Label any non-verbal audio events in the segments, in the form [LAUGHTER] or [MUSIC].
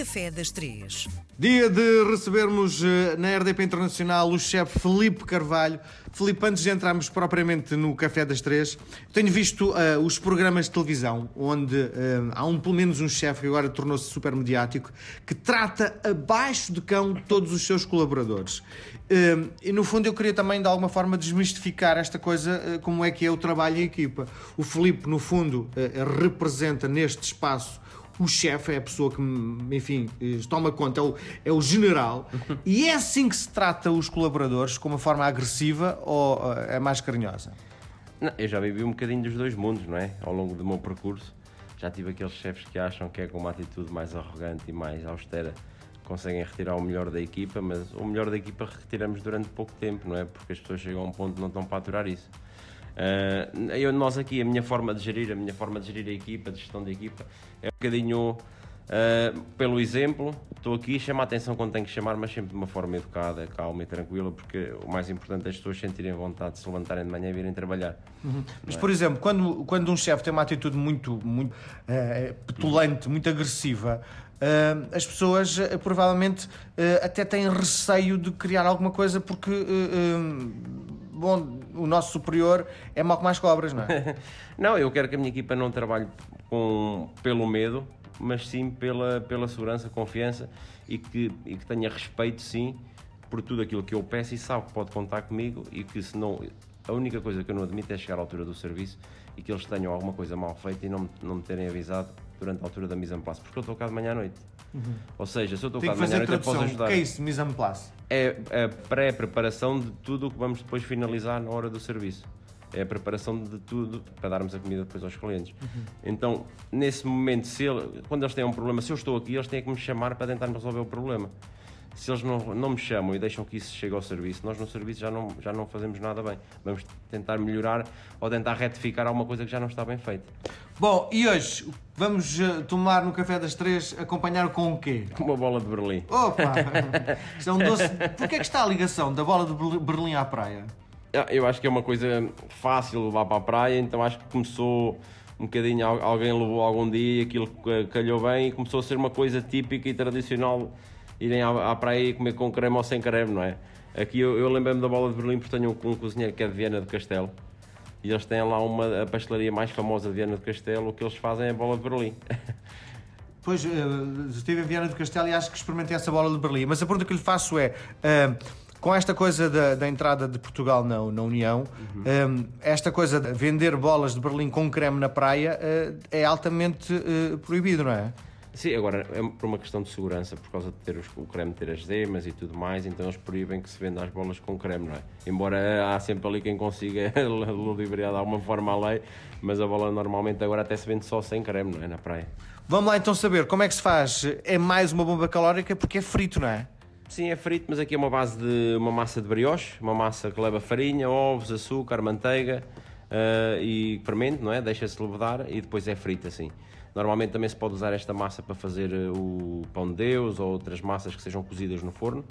Café das Três. Dia de recebermos eh, na RDP Internacional o chefe Felipe Carvalho. Felipe, antes de entrarmos propriamente no Café das Três, tenho visto uh, os programas de televisão onde uh, há um, pelo menos um chefe que agora tornou-se super mediático que trata abaixo de cão todos os seus colaboradores. Uh, e no fundo eu queria também de alguma forma desmistificar esta coisa, como é que é o trabalho em equipa. O Felipe, no fundo, representa neste espaço o chefe é a pessoa que, enfim, toma conta, é o, é o general. e é assim que se trata os colaboradores, com uma forma agressiva ou eh, é mais carinhosa? Não, eu já vivi um bocadinho dos dois mundos, não é? Ao longo do meu percurso. Já tive aqueles chefes que acham que é com uma atitude mais arrogante e mais austera conseguem retirar o melhor da equipa, mas o melhor da equipa retiramos durante pouco tempo, não é? Porque as pessoas chegam a um ponto que não estão para aturar isso. Uh, eu, nós aqui, a minha forma de gerir, a minha forma de gerir a equipa, de gestão da equipa, é um bocadinho uh, pelo exemplo. Estou aqui, chamo a atenção quando tenho que chamar, mas sempre de uma forma educada, calma e tranquila, porque o mais importante é as pessoas sentirem vontade de se levantarem de manhã e virem trabalhar. Uhum. Mas, é? por exemplo, quando, quando um chefe tem uma atitude muito, muito uh, petulante, muito agressiva, Uh, as pessoas uh, provavelmente uh, até têm receio de criar alguma coisa porque bom, o nosso superior é mal que mais cobras, não é? [LAUGHS] não, eu quero que a minha equipa não trabalhe com, pelo medo, mas sim pela, pela segurança, confiança e que, e que tenha respeito, sim, por tudo aquilo que eu peço e sabe que pode contar comigo e que se não. A única coisa que eu não admito é chegar à altura do serviço e que eles tenham alguma coisa mal feita e não, não me terem avisado durante a altura da mise en place, porque eu estou cá de manhã à noite. Uhum. Ou seja, se eu estou cá de manhã à noite, eu posso ajudar. O que é isso, mise en place? É a pré-preparação de tudo o que vamos depois finalizar na hora do serviço. É a preparação de tudo para darmos a comida depois aos clientes. Uhum. Então, nesse momento, se ele, quando eles têm um problema, se eu estou aqui, eles têm que me chamar para tentar resolver o problema se eles não, não me chamam e deixam que isso chegue ao serviço, nós no serviço já não, já não fazemos nada bem. Vamos tentar melhorar ou tentar retificar alguma coisa que já não está bem feita. Bom, e hoje vamos eh, tomar no Café das Três, acompanhar com o quê? Com [LAUGHS] uma bola de Berlim. Opa! [LAUGHS] Isto é um doce. Porquê é que está a ligação da bola de Berlim à praia? Ah, eu acho que é uma coisa fácil levar para a praia, então acho que começou um bocadinho, alguém levou algum dia e aquilo calhou bem e começou a ser uma coisa típica e tradicional irem à, à praia e comer com creme ou sem creme, não é? Aqui eu, eu lembro-me da bola de Berlim porque tenho um, um cozinheiro que é de Viena do Castelo e eles têm lá uma, a pastelaria mais famosa de Viena do Castelo, o que eles fazem é a bola de Berlim. [LAUGHS] Pois, uh, estive em Viena do Castelo e acho que experimentei essa bola de Berlim, mas a pergunta que lhe faço é... Uh, com esta coisa da, da, entrada de Portugal na, na União, uhum. um, esta coisa de vender bolas de Berlim com creme na praia uh, é altamente proibido, não é? Sim, agora é por uma questão de segurança, por causa de ter os, o creme ter as demas e tudo mais, então eles proíbem que se venda as bolas com creme, não é? Embora há sempre ali quem consiga [LAUGHS] ludibriar de alguma forma a lei, mas a bola normalmente agora até se vende só sem creme, não é? Na praia. Vamos lá então saber como é que se faz. É mais uma bomba calórica porque é frito, não é? Sim, é frito, mas aqui é uma base de uma massa de brioche, uma massa que leva farinha, ovos, açúcar, manteiga uh, e fermento, não é? Deixa-se levedar e depois é frito assim. Normalmente também se pode usar esta massa para fazer eh, o pão de Deus ou outras massas que sejam cozidas no forno,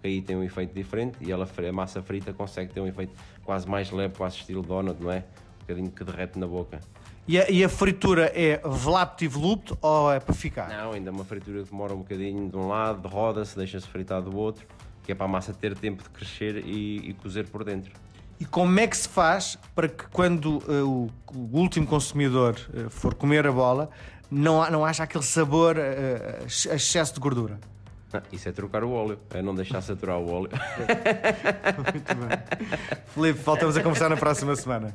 que aí tem um efeito diferente e ela, a massa frita consegue ter um efeito quase mais leve, quase estilo donut, não é? Um bocadinho que derrete na boca. E a, e a fritura é vlapt e velupt ou é para ficar? Não, ainda é uma fritura demora um bocadinho de um lado, roda-se, deixa-se fritar do outro, que é para a massa ter tempo de crescer e, e cozer por dentro. E como é que se faz para que quando uh, o, o, último consumidor uh, for comer a bola, não, não haja aquele sabor uh, excesso de gordura? Ah, isso é trocar o óleo, é não deixar saturar o óleo. [LAUGHS] Muito bem. Felipe, voltamos a conversar na próxima semana.